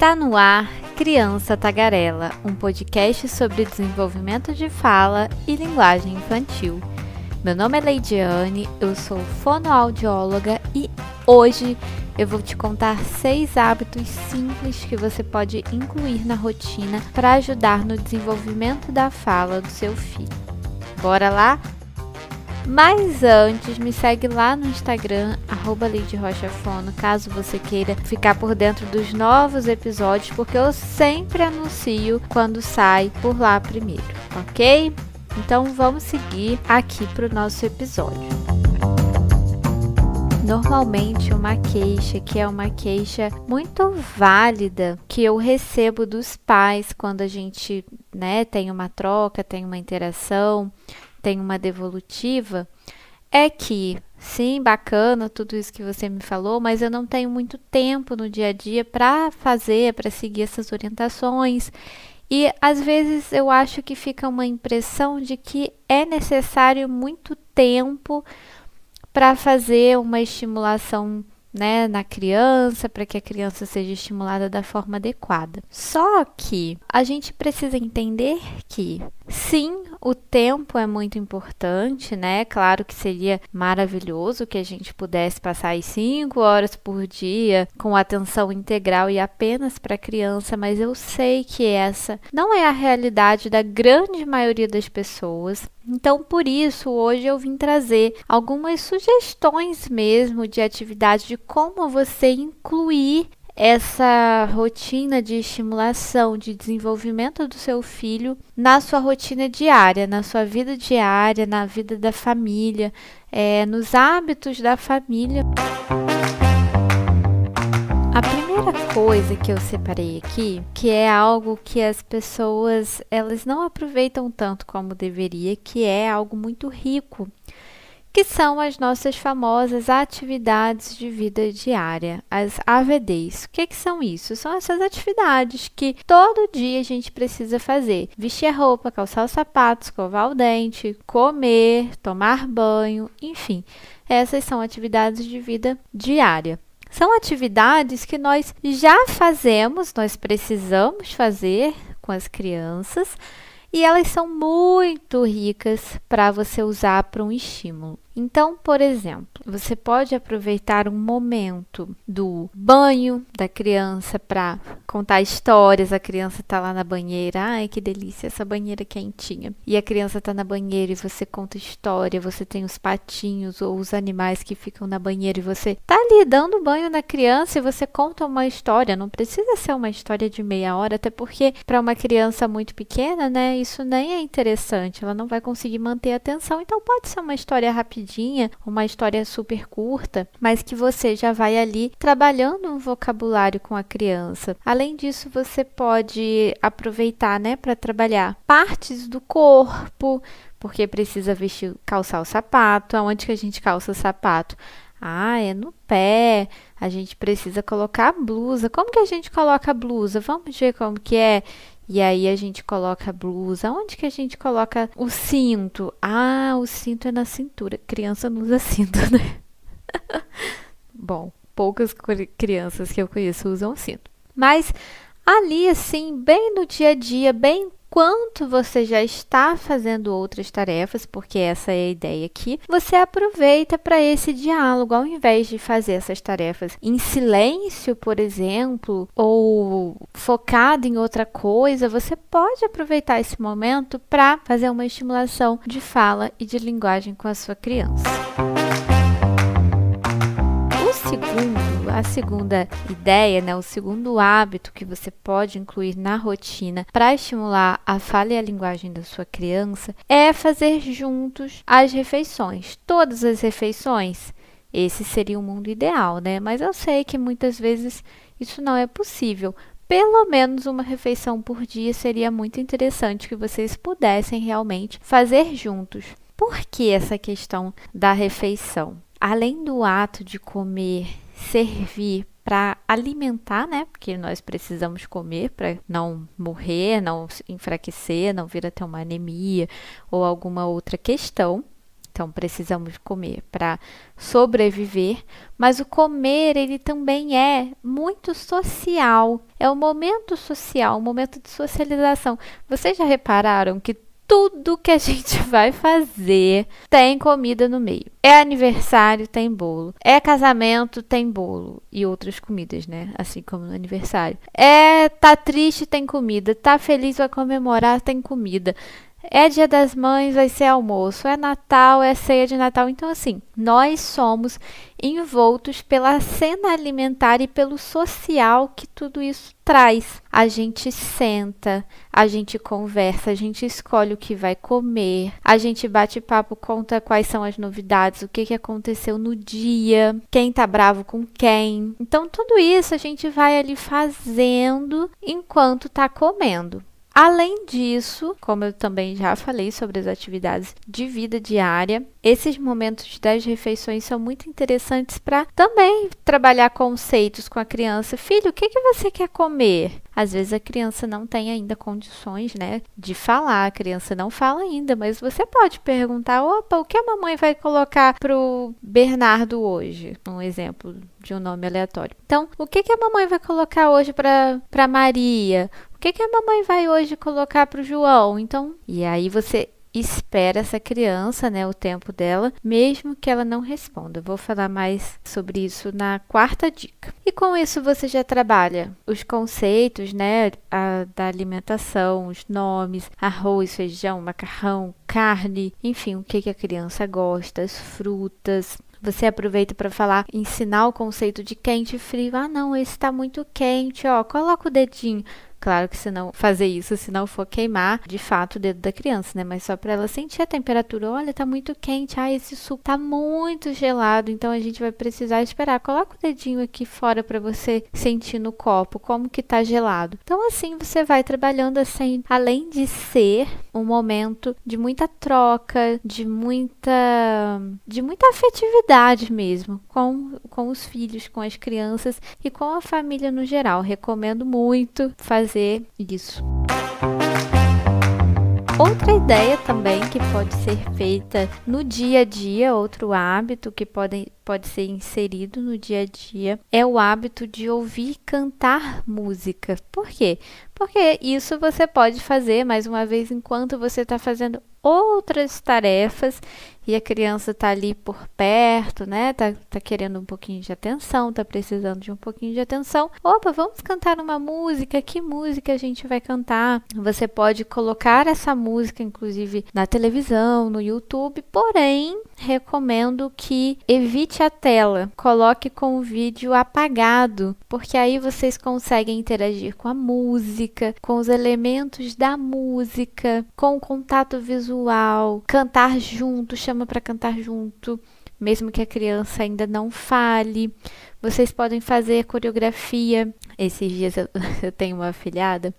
Está no ar Criança Tagarela, um podcast sobre desenvolvimento de fala e linguagem infantil. Meu nome é Leidiane, eu sou fonoaudióloga e hoje eu vou te contar seis hábitos simples que você pode incluir na rotina para ajudar no desenvolvimento da fala do seu filho. Bora lá? Mas antes, me segue lá no Instagram, arroba Rochafono, caso você queira ficar por dentro dos novos episódios, porque eu sempre anuncio quando sai por lá primeiro, ok? Então vamos seguir aqui para o nosso episódio. Normalmente, uma queixa que é uma queixa muito válida que eu recebo dos pais quando a gente né, tem uma troca, tem uma interação, tem uma devolutiva, é que sim, bacana tudo isso que você me falou, mas eu não tenho muito tempo no dia a dia para fazer, para seguir essas orientações. E às vezes eu acho que fica uma impressão de que é necessário muito tempo para fazer uma estimulação né, na criança, para que a criança seja estimulada da forma adequada. Só que a gente precisa entender que sim, o tempo é muito importante, né? Claro que seria maravilhoso que a gente pudesse passar aí cinco horas por dia com atenção integral e apenas para criança, mas eu sei que essa não é a realidade da grande maioria das pessoas. Então, por isso, hoje eu vim trazer algumas sugestões mesmo de atividade de como você incluir essa rotina de estimulação, de desenvolvimento do seu filho na sua rotina diária, na sua vida diária, na vida da família, é, nos hábitos da família. A primeira coisa que eu separei aqui, que é algo que as pessoas elas não aproveitam tanto como deveria, que é algo muito rico, que são as nossas famosas atividades de vida diária, as AVDs. O que, que são isso? São essas atividades que todo dia a gente precisa fazer: vestir a roupa, calçar os sapatos, escovar o dente, comer, tomar banho, enfim. Essas são atividades de vida diária. São atividades que nós já fazemos, nós precisamos fazer com as crianças e elas são muito ricas para você usar para um estímulo. Então, por exemplo, você pode aproveitar um momento do banho da criança para contar histórias. A criança está lá na banheira, ai que delícia essa banheira quentinha. E a criança está na banheira e você conta história. Você tem os patinhos ou os animais que ficam na banheira e você está ali dando banho na criança e você conta uma história. Não precisa ser uma história de meia hora, até porque para uma criança muito pequena, né, isso nem é interessante. Ela não vai conseguir manter a atenção. Então pode ser uma história rapidinha rapidinha, uma história super curta, mas que você já vai ali trabalhando um vocabulário com a criança. Além disso, você pode aproveitar, né, para trabalhar partes do corpo, porque precisa vestir, calçar o sapato. Aonde que a gente calça o sapato? Ah, é no pé. A gente precisa colocar a blusa. Como que a gente coloca a blusa? Vamos ver como que é. E aí a gente coloca a blusa. Onde que a gente coloca o cinto? Ah, o cinto é na cintura. Criança não usa cinto, né? Bom, poucas crianças que eu conheço usam cinto. Mas ali, assim, bem no dia a dia, bem enquanto você já está fazendo outras tarefas, porque essa é a ideia aqui, você aproveita para esse diálogo, ao invés de fazer essas tarefas em silêncio, por exemplo, ou focado em outra coisa, você pode aproveitar esse momento para fazer uma estimulação de fala e de linguagem com a sua criança. O segundo a segunda ideia, né, o segundo hábito que você pode incluir na rotina para estimular a fala e a linguagem da sua criança é fazer juntos as refeições. Todas as refeições. Esse seria o mundo ideal, né? Mas eu sei que muitas vezes isso não é possível. Pelo menos uma refeição por dia seria muito interessante que vocês pudessem realmente fazer juntos. Por que essa questão da refeição? Além do ato de comer servir para alimentar, né? Porque nós precisamos comer para não morrer, não enfraquecer, não vir a ter uma anemia ou alguma outra questão. Então precisamos comer para sobreviver, mas o comer ele também é muito social. É um momento social, um momento de socialização. Vocês já repararam que tudo que a gente vai fazer tem comida no meio. É aniversário, tem bolo. É casamento, tem bolo. E outras comidas, né? Assim como no aniversário. É tá triste, tem comida. Tá feliz, vai comemorar, tem comida. É dia das mães, vai ser almoço. É Natal, é ceia de Natal. Então, assim, nós somos envoltos pela cena alimentar e pelo social que tudo isso traz. A gente senta, a gente conversa, a gente escolhe o que vai comer, a gente bate papo, conta quais são as novidades, o que, que aconteceu no dia, quem tá bravo com quem. Então, tudo isso a gente vai ali fazendo enquanto tá comendo. Além disso, como eu também já falei sobre as atividades de vida diária, esses momentos das refeições são muito interessantes para também trabalhar conceitos com a criança. Filho, o que, que você quer comer? Às vezes a criança não tem ainda condições, né, de falar. A criança não fala ainda, mas você pode perguntar: opa, o que a mamãe vai colocar pro Bernardo hoje? Um exemplo de um nome aleatório. Então, o que, que a mamãe vai colocar hoje para Maria? O que, que a mamãe vai hoje colocar para o João? Então, e aí você espera essa criança, né, o tempo dela, mesmo que ela não responda. Vou falar mais sobre isso na quarta dica. E com isso você já trabalha os conceitos, né, a, da alimentação, os nomes, arroz, feijão, macarrão, carne, enfim, o que, que a criança gosta, as frutas, você aproveita para falar, ensinar o conceito de quente e frio. Ah, não, esse está muito quente, ó. Coloca o dedinho. Claro que se não fazer isso, se não for queimar de fato o dedo da criança, né? Mas só para ela sentir a temperatura. Olha, tá muito quente. Ah, esse suco tá muito gelado. Então a gente vai precisar esperar. Coloca o dedinho aqui fora para você sentir no copo como que tá gelado. Então assim você vai trabalhando assim, além de ser um momento de muita troca, de muita de muita afetividade mesmo com com os filhos, com as crianças e com a família no geral. Recomendo muito fazer fazer isso. Outra ideia também que pode ser feita no dia a dia, outro hábito que pode, pode ser inserido no dia a dia, é o hábito de ouvir cantar música. Por quê? Porque isso você pode fazer mais uma vez enquanto você está fazendo outras tarefas e a criança tá ali por perto, né? Tá, tá querendo um pouquinho de atenção, tá precisando de um pouquinho de atenção. Opa, vamos cantar uma música. Que música a gente vai cantar? Você pode colocar essa música, inclusive, na televisão, no YouTube, porém, recomendo que evite a tela, coloque com o vídeo apagado, porque aí vocês conseguem interagir com a música, com os elementos da música, com o contato visual, cantar junto, chama para cantar junto, mesmo que a criança ainda não fale. Vocês podem fazer coreografia. Esses dias eu, eu tenho uma afilhada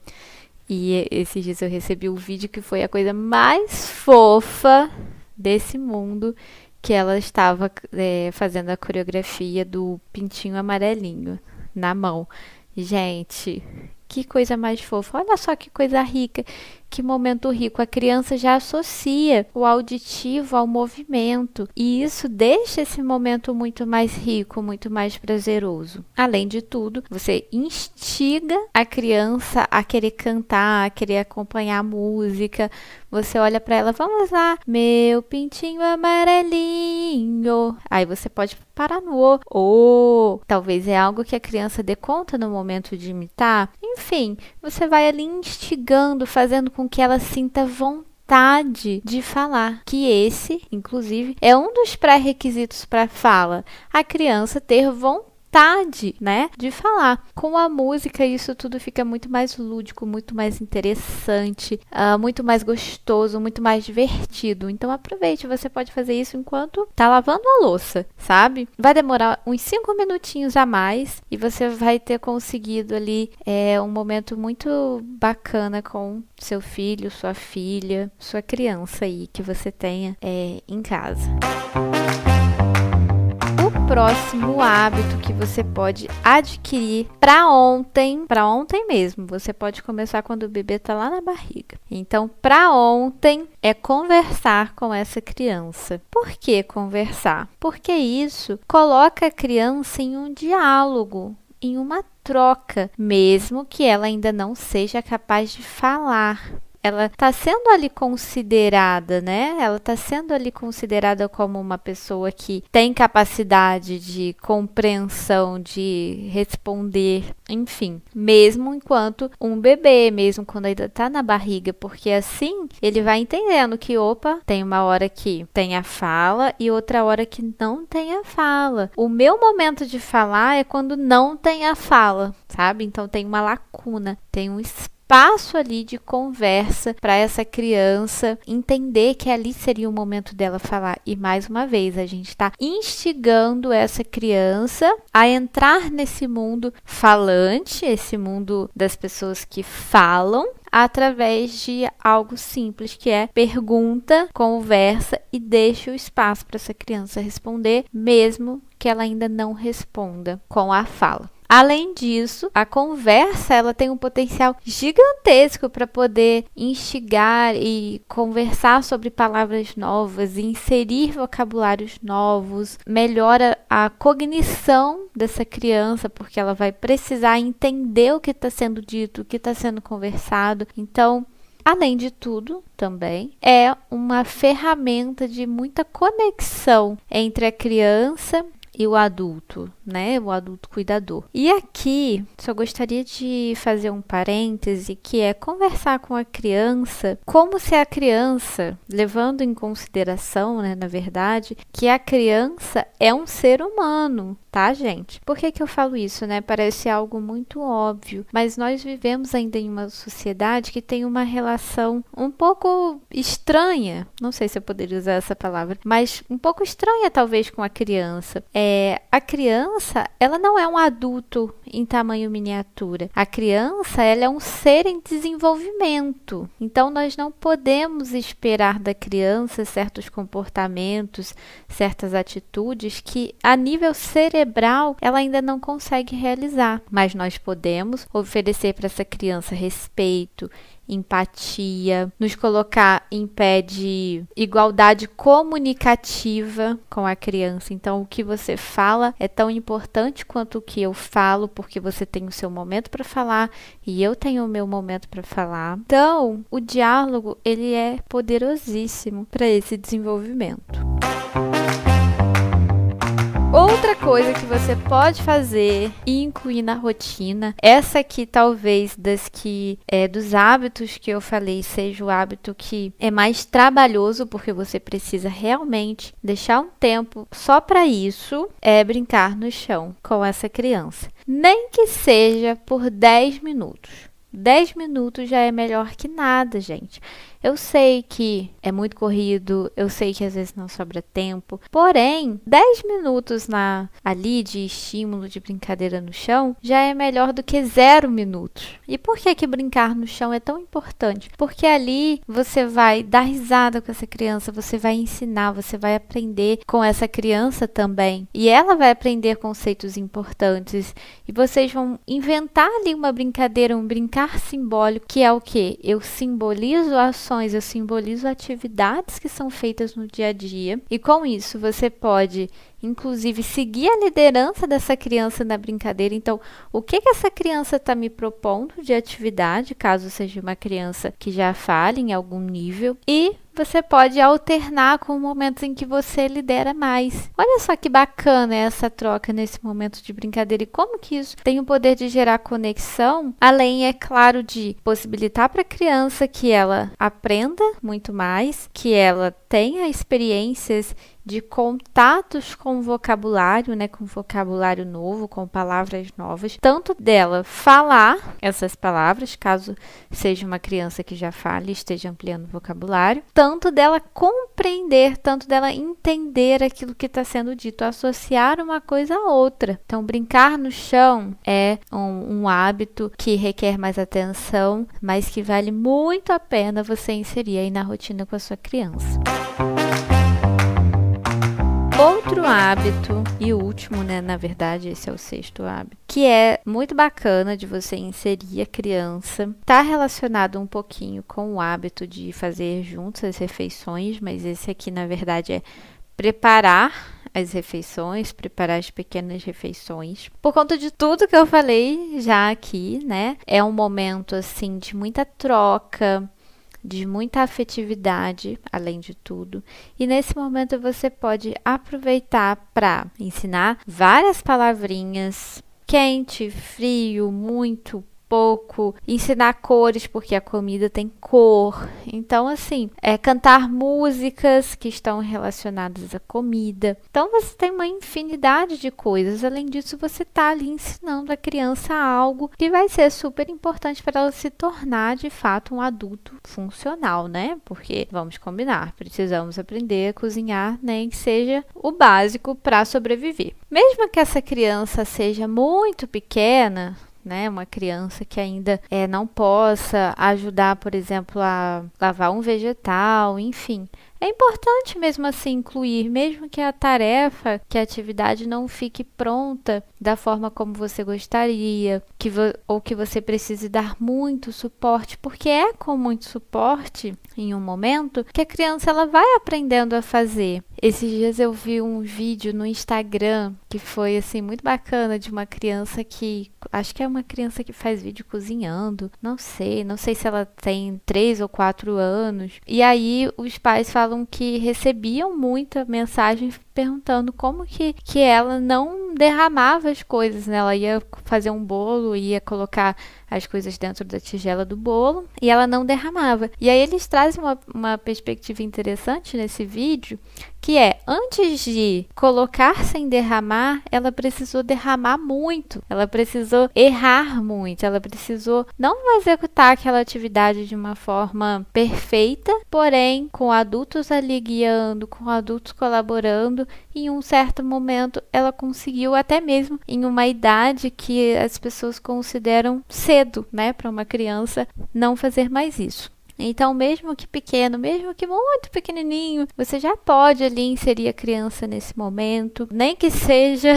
e esses dias eu recebi o um vídeo que foi a coisa mais fofa desse mundo que ela estava é, fazendo a coreografia do pintinho amarelinho na mão. Gente, que coisa mais fofa. Olha só que coisa rica que momento rico. A criança já associa o auditivo ao movimento e isso deixa esse momento muito mais rico, muito mais prazeroso. Além de tudo, você instiga a criança a querer cantar, a querer acompanhar a música. Você olha para ela, vamos lá, meu pintinho amarelinho. Aí você pode parar no o. Ou talvez é algo que a criança dê conta no momento de imitar. Enfim, você vai ali instigando, fazendo com com que ela sinta vontade de falar. Que esse, inclusive, é um dos pré-requisitos para fala. A criança ter vontade vontade, né, de falar. Com a música, isso tudo fica muito mais lúdico, muito mais interessante, uh, muito mais gostoso, muito mais divertido. Então aproveite, você pode fazer isso enquanto tá lavando a louça, sabe? Vai demorar uns 5 minutinhos a mais e você vai ter conseguido ali é, um momento muito bacana com seu filho, sua filha, sua criança aí que você tenha é, em casa próximo hábito que você pode adquirir para ontem, para ontem mesmo. Você pode começar quando o bebê tá lá na barriga. Então, para ontem é conversar com essa criança. Por que conversar? Porque isso coloca a criança em um diálogo, em uma troca, mesmo que ela ainda não seja capaz de falar ela está sendo ali considerada, né? Ela está sendo ali considerada como uma pessoa que tem capacidade de compreensão, de responder, enfim, mesmo enquanto um bebê, mesmo quando ainda está na barriga, porque assim ele vai entendendo que, opa, tem uma hora que tem a fala e outra hora que não tem a fala. O meu momento de falar é quando não tem a fala, sabe? Então tem uma lacuna, tem um espaço espaço ali de conversa para essa criança entender que ali seria o momento dela falar. E mais uma vez, a gente está instigando essa criança a entrar nesse mundo falante, esse mundo das pessoas que falam, através de algo simples que é pergunta, conversa e deixa o espaço para essa criança responder, mesmo que ela ainda não responda com a fala. Além disso, a conversa ela tem um potencial gigantesco para poder instigar e conversar sobre palavras novas, inserir vocabulários novos, melhora a cognição dessa criança, porque ela vai precisar entender o que está sendo dito, o que está sendo conversado. Então, Além de tudo, também é uma ferramenta de muita conexão entre a criança e o adulto, né? O adulto cuidador. E aqui, só gostaria de fazer um parêntese que é conversar com a criança como se a criança, levando em consideração, né, na verdade, que a criança é um ser humano, tá, gente? Por que, que eu falo isso, né? Parece algo muito óbvio, mas nós vivemos ainda em uma sociedade que tem uma relação um pouco estranha, não sei se eu poderia usar essa palavra, mas um pouco estranha talvez com a criança. É, a criança, ela não é um adulto em tamanho miniatura. A criança, ela é um ser em desenvolvimento. Então, nós não podemos esperar da criança certos comportamentos, certas atitudes que, a nível cerebral, ela ainda não consegue realizar. Mas nós podemos oferecer para essa criança respeito, empatia, nos colocar em pé de igualdade comunicativa com a criança. Então, o que você fala é tão importante quanto o que eu falo, porque você tem o seu momento para falar e eu tenho o meu momento para falar. Então, o diálogo ele é poderosíssimo para esse desenvolvimento. Outra coisa que você pode fazer e incluir na rotina, essa aqui talvez das que é, dos hábitos que eu falei seja o hábito que é mais trabalhoso porque você precisa realmente deixar um tempo só para isso, é brincar no chão com essa criança. Nem que seja por 10 minutos. 10 minutos já é melhor que nada, gente. Eu sei que é muito corrido, eu sei que às vezes não sobra tempo, porém, 10 minutos na ali de estímulo de brincadeira no chão já é melhor do que zero minutos. E por que que brincar no chão é tão importante? Porque ali você vai dar risada com essa criança, você vai ensinar, você vai aprender com essa criança também. E ela vai aprender conceitos importantes e vocês vão inventar ali uma brincadeira, um brincar simbólico, que é o que? Eu simbolizo a ações, eu simbolizo atividades que são feitas no dia a dia. E com isso, você pode, inclusive, seguir a liderança dessa criança na brincadeira. Então, o que, que essa criança está me propondo de atividade, caso seja uma criança que já fale em algum nível, e você pode alternar com momentos em que você lidera mais. Olha só que bacana essa troca nesse momento de brincadeira e como que isso tem o poder de gerar conexão, além, é claro, de possibilitar para a criança que ela aprenda muito mais, que ela tenha experiências de contatos com vocabulário, né, com vocabulário novo, com palavras novas, tanto dela falar essas palavras, caso seja uma criança que já fale esteja ampliando o vocabulário, tanto dela compreender, tanto dela entender aquilo que está sendo dito, associar uma coisa a outra. Então, brincar no chão é um, um hábito que requer mais atenção, mas que vale muito a pena você inserir aí na rotina com a sua criança. Outro hábito, e o último, né? Na verdade, esse é o sexto hábito, que é muito bacana de você inserir a criança. Tá relacionado um pouquinho com o hábito de fazer juntos as refeições, mas esse aqui, na verdade, é preparar as refeições, preparar as pequenas refeições. Por conta de tudo que eu falei já aqui, né? É um momento assim de muita troca, de muita afetividade, além de tudo. E nesse momento você pode aproveitar para ensinar várias palavrinhas quente, frio, muito, pouco, ensinar cores, porque a comida tem cor. Então, assim, é cantar músicas que estão relacionadas à comida. Então, você tem uma infinidade de coisas. Além disso, você está ali ensinando a criança algo que vai ser super importante para ela se tornar de fato um adulto funcional, né? Porque vamos combinar, precisamos aprender a cozinhar, nem que seja o básico para sobreviver. Mesmo que essa criança seja muito pequena, né? Uma criança que ainda é, não possa ajudar, por exemplo, a lavar um vegetal, enfim. É importante mesmo assim incluir, mesmo que a tarefa, que a atividade não fique pronta da forma como você gostaria, que ou que você precise dar muito suporte, porque é com muito suporte em um momento que a criança ela vai aprendendo a fazer. Esses dias eu vi um vídeo no Instagram que foi assim muito bacana de uma criança que acho que é uma criança que faz vídeo cozinhando, não sei, não sei se ela tem três ou quatro anos. E aí os pais falam que recebiam muita mensagem perguntando como que, que ela não derramava as coisas, né? Ela ia fazer um bolo, ia colocar as coisas dentro da tigela do bolo e ela não derramava. E aí eles trazem uma, uma perspectiva interessante nesse vídeo, que é antes de colocar sem derramar, ela precisou derramar muito, ela precisou errar muito, ela precisou não executar aquela atividade de uma forma perfeita, porém com adultos ali guiando, com adultos colaborando, em um certo momento ela conseguiu até mesmo em uma idade que as pessoas consideram cedo, né, para uma criança não fazer mais isso. Então, mesmo que pequeno, mesmo que muito pequenininho, você já pode ali inserir a criança nesse momento, nem que seja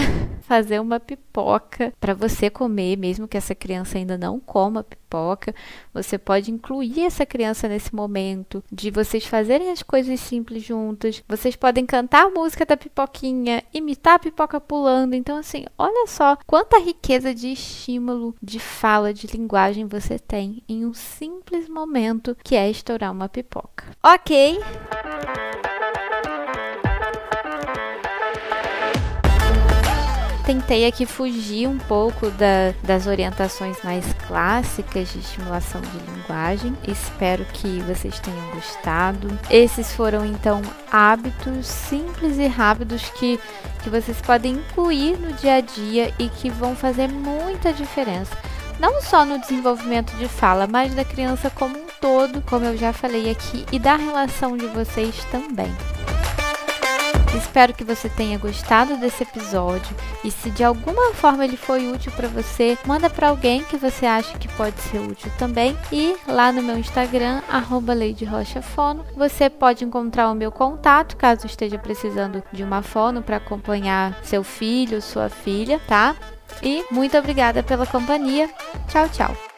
fazer uma pipoca para você comer, mesmo que essa criança ainda não coma pipoca. Você pode incluir essa criança nesse momento de vocês fazerem as coisas simples juntas. Vocês podem cantar a música da pipoquinha, imitar a pipoca pulando. Então, assim, olha só quanta riqueza de estímulo, de fala, de linguagem você tem em um simples momento que é estourar uma pipoca. Ok? Tentei aqui fugir um pouco da, das orientações mais clássicas de estimulação de linguagem. Espero que vocês tenham gostado. Esses foram então hábitos simples e rápidos que, que vocês podem incluir no dia a dia e que vão fazer muita diferença. Não só no desenvolvimento de fala, mas da criança como um todo, como eu já falei aqui, e da relação de vocês também. Espero que você tenha gostado desse episódio e se de alguma forma ele foi útil para você, manda para alguém que você acha que pode ser útil também. E lá no meu Instagram @ladyrochafono, você pode encontrar o meu contato caso esteja precisando de uma fono para acompanhar seu filho, sua filha, tá? E muito obrigada pela companhia. Tchau, tchau.